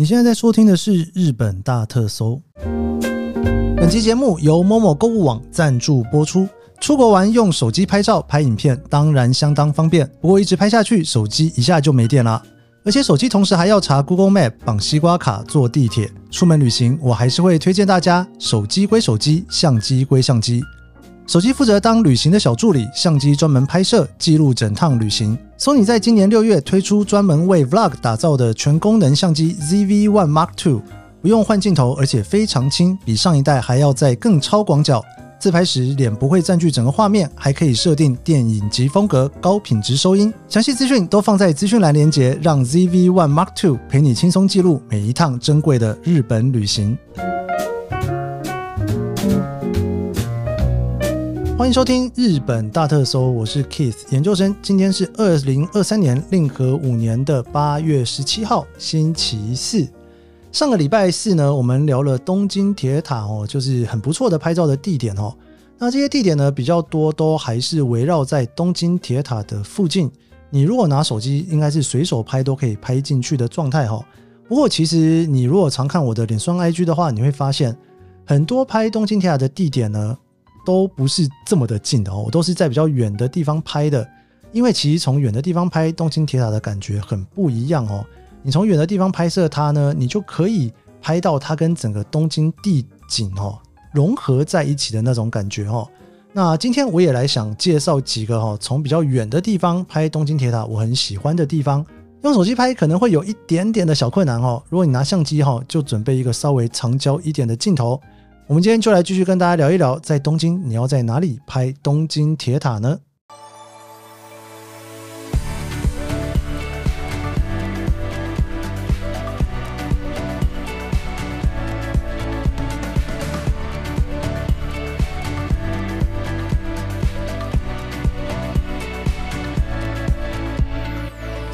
你现在在收听的是日本大特搜。本期节目由某某购物网赞助播出。出国玩用手机拍照、拍影片，当然相当方便。不过一直拍下去，手机一下就没电了。而且手机同时还要查 Google Map、绑西瓜卡、坐地铁。出门旅行，我还是会推荐大家：手机归手机，相机归相机。手机负责当旅行的小助理，相机专门拍摄记录整趟旅行。Sony 在今年六月推出专门为 Vlog 打造的全功能相机 ZV-1 Mark II，不用换镜头，而且非常轻，比上一代还要再更超广角。自拍时脸不会占据整个画面，还可以设定电影级风格、高品质收音。详细资讯都放在资讯栏连接，让 ZV-1 Mark II 陪你轻松记录每一趟珍贵的日本旅行。欢迎收听日本大特搜，我是 Keith 研究生。今天是二零二三年令和五年的八月十七号，星期四。上个礼拜四呢，我们聊了东京铁塔哦，就是很不错的拍照的地点哦。那这些地点呢比较多，都还是围绕在东京铁塔的附近。你如果拿手机，应该是随手拍都可以拍进去的状态哈。不过其实你如果常看我的脸书 IG 的话，你会发现很多拍东京铁塔的地点呢，都不是这么的近的哦，我都是在比较远的地方拍的。因为其实从远的地方拍东京铁塔的感觉很不一样哦。你从远的地方拍摄它呢，你就可以拍到它跟整个东京地景哦融合在一起的那种感觉哦。那今天我也来想介绍几个哈，从比较远的地方拍东京铁塔，我很喜欢的地方。用手机拍可能会有一点点的小困难哦。如果你拿相机哈，就准备一个稍微长焦一点的镜头。我们今天就来继续跟大家聊一聊，在东京你要在哪里拍东京铁塔呢？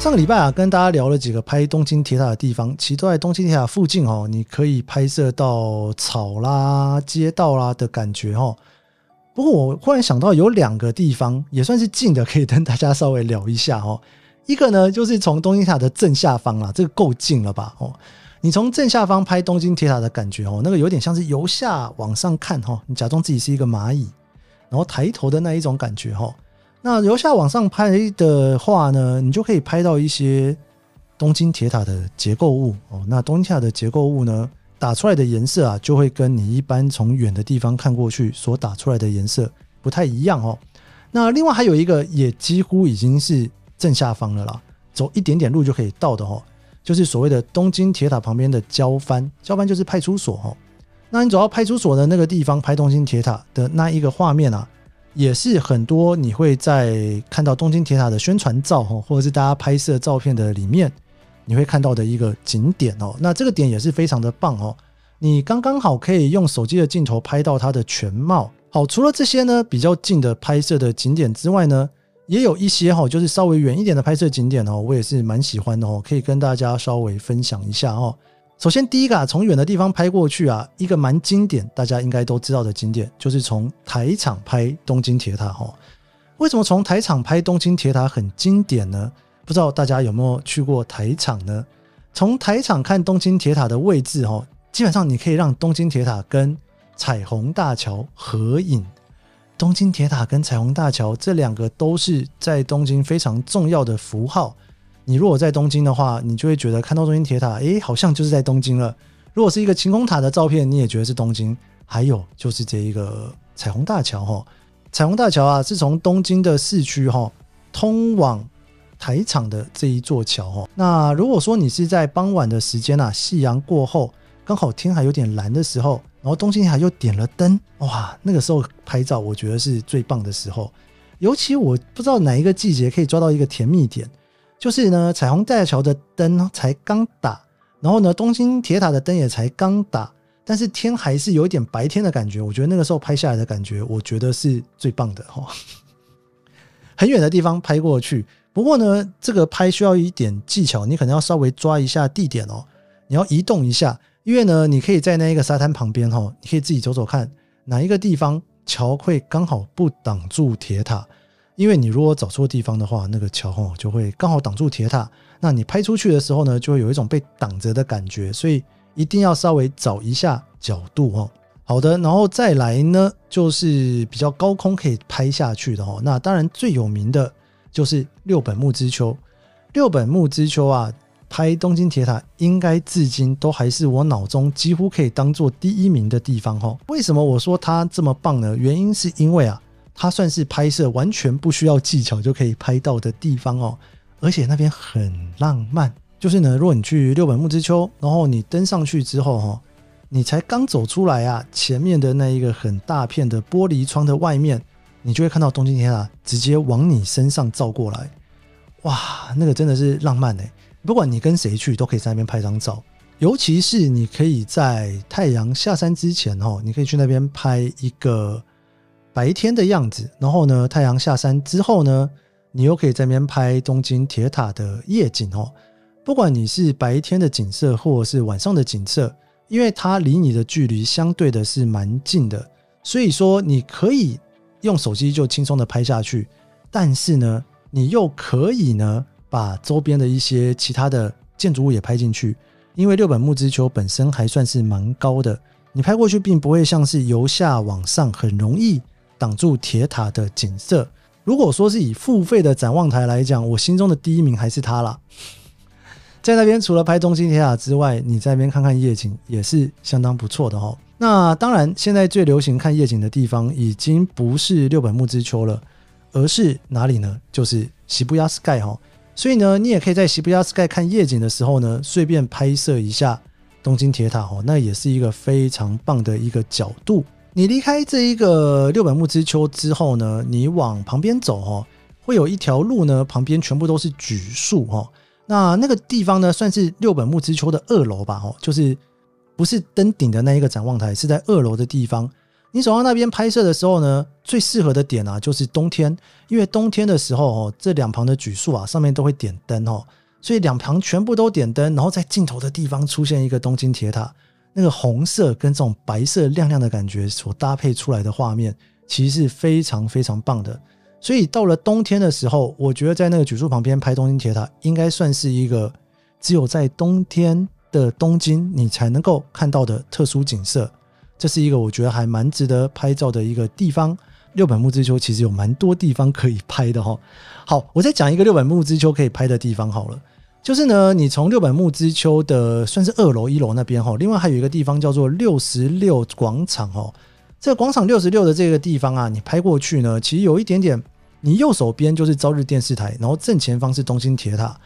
上个礼拜啊，跟大家聊了几个拍东京铁塔的地方，其实都在东京铁塔附近哦。你可以拍摄到草啦、街道啦的感觉哦。不过我忽然想到，有两个地方也算是近的，可以跟大家稍微聊一下哦。一个呢，就是从东京塔的正下方啦，这个够近了吧？哦，你从正下方拍东京铁塔的感觉哦，那个有点像是由下往上看哈，你假装自己是一个蚂蚁，然后抬头的那一种感觉哈。那由下往上拍的话呢，你就可以拍到一些东京铁塔的结构物哦。那东京塔的结构物呢，打出来的颜色啊，就会跟你一般从远的地方看过去所打出来的颜色不太一样哦。那另外还有一个，也几乎已经是正下方了啦，走一点点路就可以到的哦，就是所谓的东京铁塔旁边的交番，交番就是派出所哦。那你走到派出所的那个地方拍东京铁塔的那一个画面啊。也是很多你会在看到东京铁塔的宣传照哈，或者是大家拍摄照片的里面，你会看到的一个景点哦。那这个点也是非常的棒哦，你刚刚好可以用手机的镜头拍到它的全貌。好，除了这些呢比较近的拍摄的景点之外呢，也有一些哈，就是稍微远一点的拍摄景点哦，我也是蛮喜欢的哦，可以跟大家稍微分享一下哦。首先，第一个啊，从远的地方拍过去啊，一个蛮经典，大家应该都知道的景点，就是从台场拍东京铁塔哈。为什么从台场拍东京铁塔很经典呢？不知道大家有没有去过台场呢？从台场看东京铁塔的位置哈，基本上你可以让东京铁塔跟彩虹大桥合影。东京铁塔跟彩虹大桥这两个都是在东京非常重要的符号。你如果在东京的话，你就会觉得看到东京铁塔，诶，好像就是在东京了。如果是一个晴空塔的照片，你也觉得是东京。还有就是这一个彩虹大桥哈，彩虹大桥啊，是从东京的市区哈通往台场的这一座桥哈。那如果说你是在傍晚的时间啊，夕阳过后，刚好天还有点蓝的时候，然后东京还又点了灯，哇，那个时候拍照我觉得是最棒的时候。尤其我不知道哪一个季节可以抓到一个甜蜜点。就是呢，彩虹大桥的灯才刚打，然后呢，东京铁塔的灯也才刚打，但是天还是有一点白天的感觉。我觉得那个时候拍下来的感觉，我觉得是最棒的 哈。很远的地方拍过去，不过呢，这个拍需要一点技巧，你可能要稍微抓一下地点哦，你要移动一下，因为呢，你可以在那一个沙滩旁边哈，你可以自己走走看哪一个地方桥会刚好不挡住铁塔。因为你如果找错地方的话，那个桥哦就会刚好挡住铁塔，那你拍出去的时候呢，就会有一种被挡着的感觉，所以一定要稍微找一下角度哦。好的，然后再来呢，就是比较高空可以拍下去的哦。那当然最有名的就是六本木之丘，六本木之丘啊，拍东京铁塔应该至今都还是我脑中几乎可以当做第一名的地方哦。为什么我说它这么棒呢？原因是因为啊。它算是拍摄完全不需要技巧就可以拍到的地方哦，而且那边很浪漫。就是呢，如果你去六本木之丘，然后你登上去之后哈，你才刚走出来啊，前面的那一个很大片的玻璃窗的外面，你就会看到东京铁塔直接往你身上照过来。哇，那个真的是浪漫哎！不管你跟谁去，都可以在那边拍张照。尤其是你可以在太阳下山之前哦，你可以去那边拍一个。白天的样子，然后呢，太阳下山之后呢，你又可以在那边拍东京铁塔的夜景哦。不管你是白天的景色，或者是晚上的景色，因为它离你的距离相对的是蛮近的，所以说你可以用手机就轻松的拍下去。但是呢，你又可以呢，把周边的一些其他的建筑物也拍进去，因为六本木之丘本身还算是蛮高的，你拍过去并不会像是由下往上很容易。挡住铁塔的景色。如果说是以付费的展望台来讲，我心中的第一名还是它啦。在那边除了拍东京铁塔之外，你在那边看看夜景也是相当不错的哦。那当然，现在最流行看夜景的地方已经不是六本木之丘了，而是哪里呢？就是西布亚 sky 哈。所以呢，你也可以在西布亚 sky 看夜景的时候呢，顺便拍摄一下东京铁塔哦，那也是一个非常棒的一个角度。你离开这一个六本木之丘之后呢，你往旁边走哈，会有一条路呢，旁边全部都是榉树哈。那那个地方呢，算是六本木之丘的二楼吧，哦，就是不是登顶的那一个展望台，是在二楼的地方。你走到那边拍摄的时候呢，最适合的点啊，就是冬天，因为冬天的时候哦，这两旁的榉树啊，上面都会点灯哦，所以两旁全部都点灯，然后在尽头的地方出现一个东京铁塔。那个红色跟这种白色亮亮的感觉所搭配出来的画面，其实是非常非常棒的。所以到了冬天的时候，我觉得在那个榉树旁边拍东京铁塔，应该算是一个只有在冬天的东京你才能够看到的特殊景色。这是一个我觉得还蛮值得拍照的一个地方。六本木之丘其实有蛮多地方可以拍的哈。好，我再讲一个六本木之丘可以拍的地方好了。就是呢，你从六本木之丘的算是二楼一楼那边哈，另外还有一个地方叫做六十六广场哦。这个广场六十六的这个地方啊，你拍过去呢，其实有一点点，你右手边就是朝日电视台，然后正前方是东京铁塔，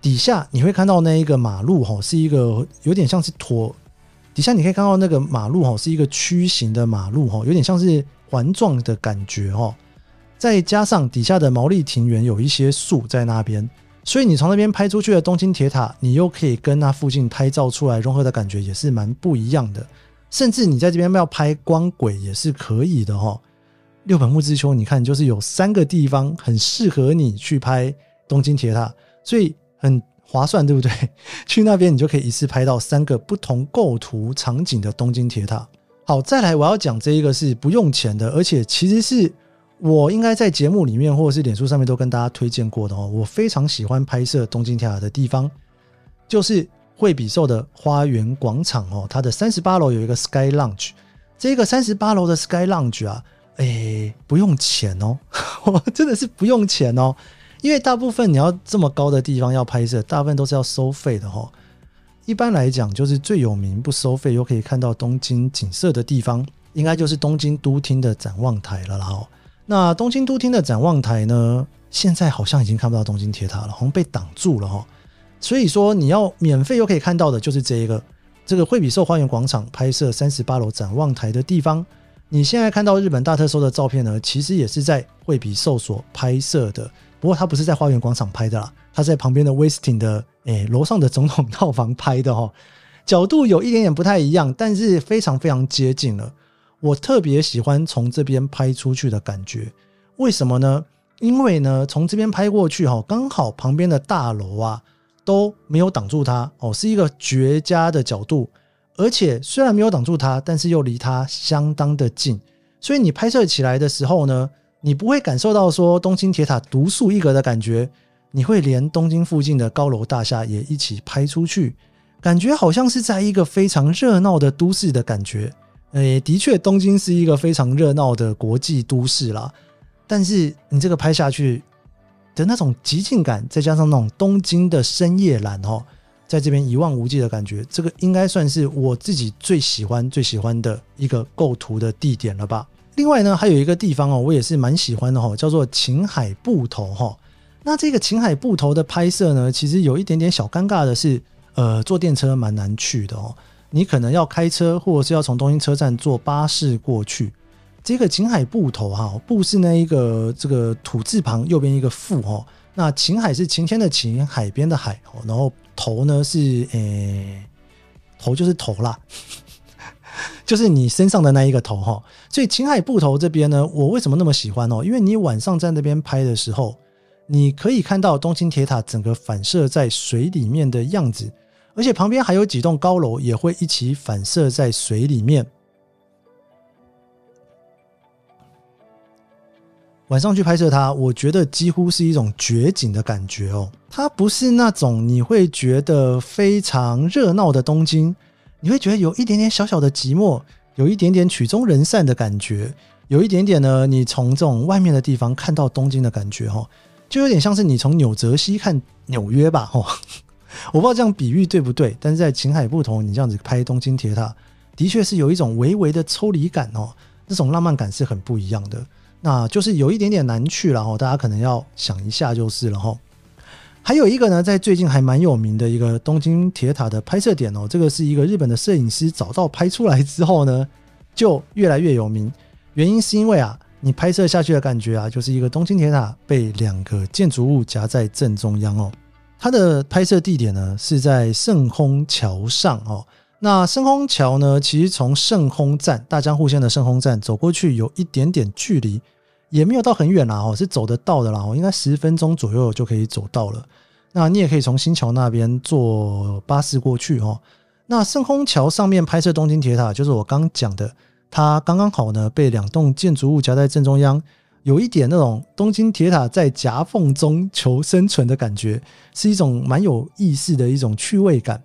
底下你会看到那一个马路哈，是一个有点像是椭，底下你可以看到那个马路哈，是一个曲形的马路哈，有点像是环状的感觉哈，再加上底下的毛利庭园有一些树在那边。所以你从那边拍出去的东京铁塔，你又可以跟那附近拍照出来融合的感觉也是蛮不一样的。甚至你在这边要拍光轨也是可以的哈。六本木之丘，你看就是有三个地方很适合你去拍东京铁塔，所以很划算，对不对？去那边你就可以一次拍到三个不同构图场景的东京铁塔。好，再来我要讲这一个是不用钱的，而且其实是。我应该在节目里面或者是脸书上面都跟大家推荐过的哦。我非常喜欢拍摄东京铁塔的地方，就是惠比寿的花园广场哦。它的三十八楼有一个 Sky Lounge，这个三十八楼的 Sky Lounge 啊，哎，不用钱哦，真的是不用钱哦。因为大部分你要这么高的地方要拍摄，大部分都是要收费的哈。一般来讲，就是最有名不收费又可以看到东京景色的地方，应该就是东京都厅的展望台了啦。哦。那东京都厅的展望台呢？现在好像已经看不到东京铁塔了，好像被挡住了哈。所以说你要免费又可以看到的，就是这一个这个惠比寿花园广场拍摄三十八楼展望台的地方。你现在看到日本大特搜的照片呢，其实也是在惠比寿所拍摄的，不过它不是在花园广场拍的啦，它在旁边的威斯汀的诶楼上的总统套房拍的哈。角度有一点点不太一样，但是非常非常接近了。我特别喜欢从这边拍出去的感觉，为什么呢？因为呢，从这边拍过去哈，刚好旁边的大楼啊都没有挡住它哦，是一个绝佳的角度。而且虽然没有挡住它，但是又离它相当的近，所以你拍摄起来的时候呢，你不会感受到说东京铁塔独树一格的感觉，你会连东京附近的高楼大厦也一起拍出去，感觉好像是在一个非常热闹的都市的感觉。诶，的确，东京是一个非常热闹的国际都市啦。但是你这个拍下去的那种极静感，再加上那种东京的深夜蓝哦，在这边一望无际的感觉，这个应该算是我自己最喜欢、最喜欢的一个构图的地点了吧。另外呢，还有一个地方哦，我也是蛮喜欢的哈，叫做秦海埠头哈。那这个秦海埠头的拍摄呢，其实有一点点小尴尬的是，呃，坐电车蛮难去的哦。你可能要开车，或者是要从东京车站坐巴士过去。这个秦海埠头哈，埠是那一个这个土字旁右边一个埠哦。那秦海是晴天的晴，海边的海。然后头呢是诶，头就是头啦，就是你身上的那一个头哈。所以秦海埠头这边呢，我为什么那么喜欢哦？因为你晚上在那边拍的时候，你可以看到东京铁塔整个反射在水里面的样子。而且旁边还有几栋高楼也会一起反射在水里面。晚上去拍摄它，我觉得几乎是一种绝景的感觉哦。它不是那种你会觉得非常热闹的东京，你会觉得有一点点小小的寂寞，有一点点曲终人散的感觉，有一点点呢，你从这种外面的地方看到东京的感觉哈，就有点像是你从纽泽西看纽约吧，哈。我不知道这样比喻对不对，但是在秦海不同，你这样子拍东京铁塔，的确是有一种微微的抽离感哦，那种浪漫感是很不一样的。那就是有一点点难去了哦，大家可能要想一下就是了哈。还有一个呢，在最近还蛮有名的一个东京铁塔的拍摄点哦，这个是一个日本的摄影师找到拍出来之后呢，就越来越有名。原因是因为啊，你拍摄下去的感觉啊，就是一个东京铁塔被两个建筑物夹在正中央哦。它的拍摄地点呢是在圣空桥上哦。那圣空桥呢，其实从圣空站大江户线的圣空站走过去有一点点距离，也没有到很远啦哦，是走得到的啦哦，应该十分钟左右就可以走到了。那你也可以从新桥那边坐巴士过去哦。那圣空桥上面拍摄东京铁塔，就是我刚讲的，它刚刚好呢被两栋建筑物夹在正中央。有一点那种东京铁塔在夹缝中求生存的感觉，是一种蛮有意思的一种趣味感。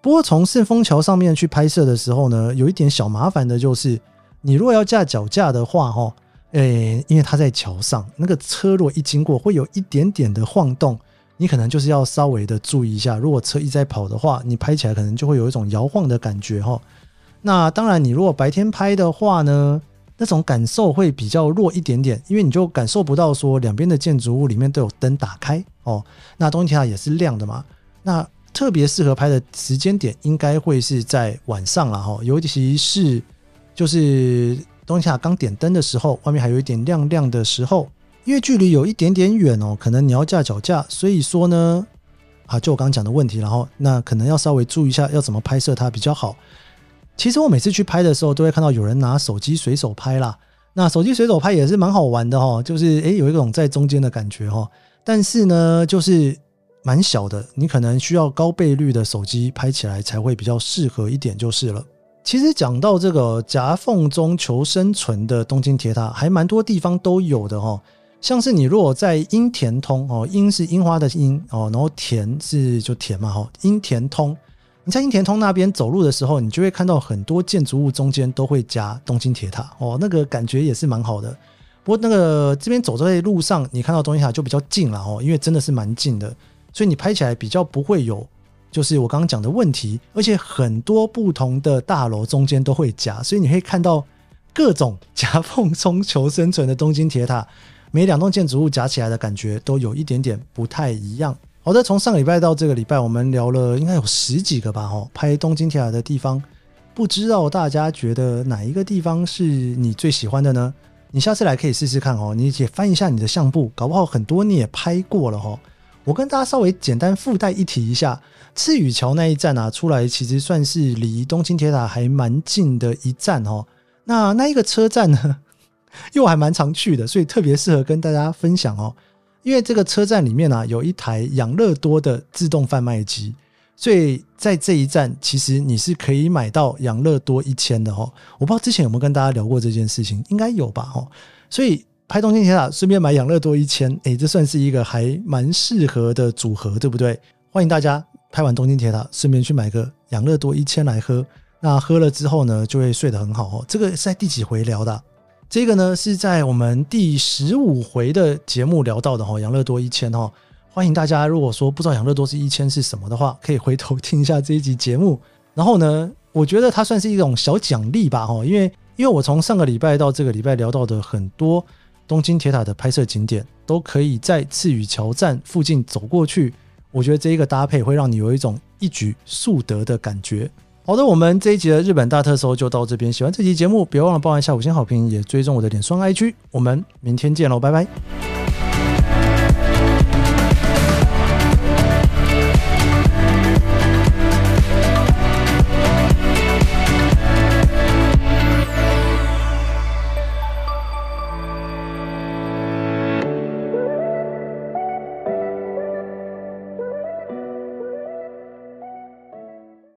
不过从顺风桥上面去拍摄的时候呢，有一点小麻烦的就是，你如果要架脚架的话，哈，诶，因为它在桥上，那个车若一经过，会有一点点的晃动，你可能就是要稍微的注意一下。如果车一在跑的话，你拍起来可能就会有一种摇晃的感觉，哈。那当然，你如果白天拍的话呢？那种感受会比较弱一点点，因为你就感受不到说两边的建筑物里面都有灯打开哦。那东京塔也是亮的嘛。那特别适合拍的时间点应该会是在晚上了哈，尤其是就是东京塔刚点灯的时候，外面还有一点亮亮的时候，因为距离有一点点远哦，可能你要架脚架，所以说呢，啊，就我刚刚讲的问题，然后那可能要稍微注意一下要怎么拍摄它比较好。其实我每次去拍的时候，都会看到有人拿手机随手拍啦。那手机随手拍也是蛮好玩的哈，就是诶有一种在中间的感觉哈。但是呢，就是蛮小的，你可能需要高倍率的手机拍起来才会比较适合一点就是了。其实讲到这个夹缝中求生存的东京铁塔，还蛮多地方都有的哈。像是你如果在樱田通哦，樱是樱花的樱哦，然后田是就田嘛哈，樱田通。你在樱田通那边走路的时候，你就会看到很多建筑物中间都会加东京铁塔哦，那个感觉也是蛮好的。不过那个这边走在路上，你看到东京塔就比较近了哦，因为真的是蛮近的，所以你拍起来比较不会有就是我刚刚讲的问题。而且很多不同的大楼中间都会夹，所以你会看到各种夹缝中求生存的东京铁塔，每两栋建筑物夹起来的感觉都有一点点不太一样。好的，从上个礼拜到这个礼拜，我们聊了应该有十几个吧，哦，拍东京铁塔的地方，不知道大家觉得哪一个地方是你最喜欢的呢？你下次来可以试试看哦，你也翻一下你的相簿，搞不好很多你也拍过了哦。我跟大家稍微简单附带一提一下，赤羽桥那一站啊，出来其实算是离东京铁塔还蛮近的一站哦。那那一个车站呢，又还蛮常去的，所以特别适合跟大家分享哦。因为这个车站里面呢，有一台养乐多的自动贩卖机，所以在这一站，其实你是可以买到养乐多一千的哦。我不知道之前有没有跟大家聊过这件事情，应该有吧？哦，所以拍东京铁塔，顺便买养乐多一千，哎，这算是一个还蛮适合的组合，对不对？欢迎大家拍完东京铁塔，顺便去买个养乐多一千来喝。那喝了之后呢，就会睡得很好哦。这个是在第几回聊的？这个呢是在我们第十五回的节目聊到的哈。养乐多一千哈，欢迎大家，如果说不知道养乐多是一千是什么的话，可以回头听一下这一集节目。然后呢，我觉得它算是一种小奖励吧哈，因为因为我从上个礼拜到这个礼拜聊到的很多东京铁塔的拍摄景点，都可以在赤羽桥站附近走过去。我觉得这一个搭配会让你有一种一举数得的感觉。好的，我们这一集的日本大特搜就到这边。喜欢这期节目，别忘了帮一下五星好评，也追踪我的脸双 IG。我们明天见喽，拜拜。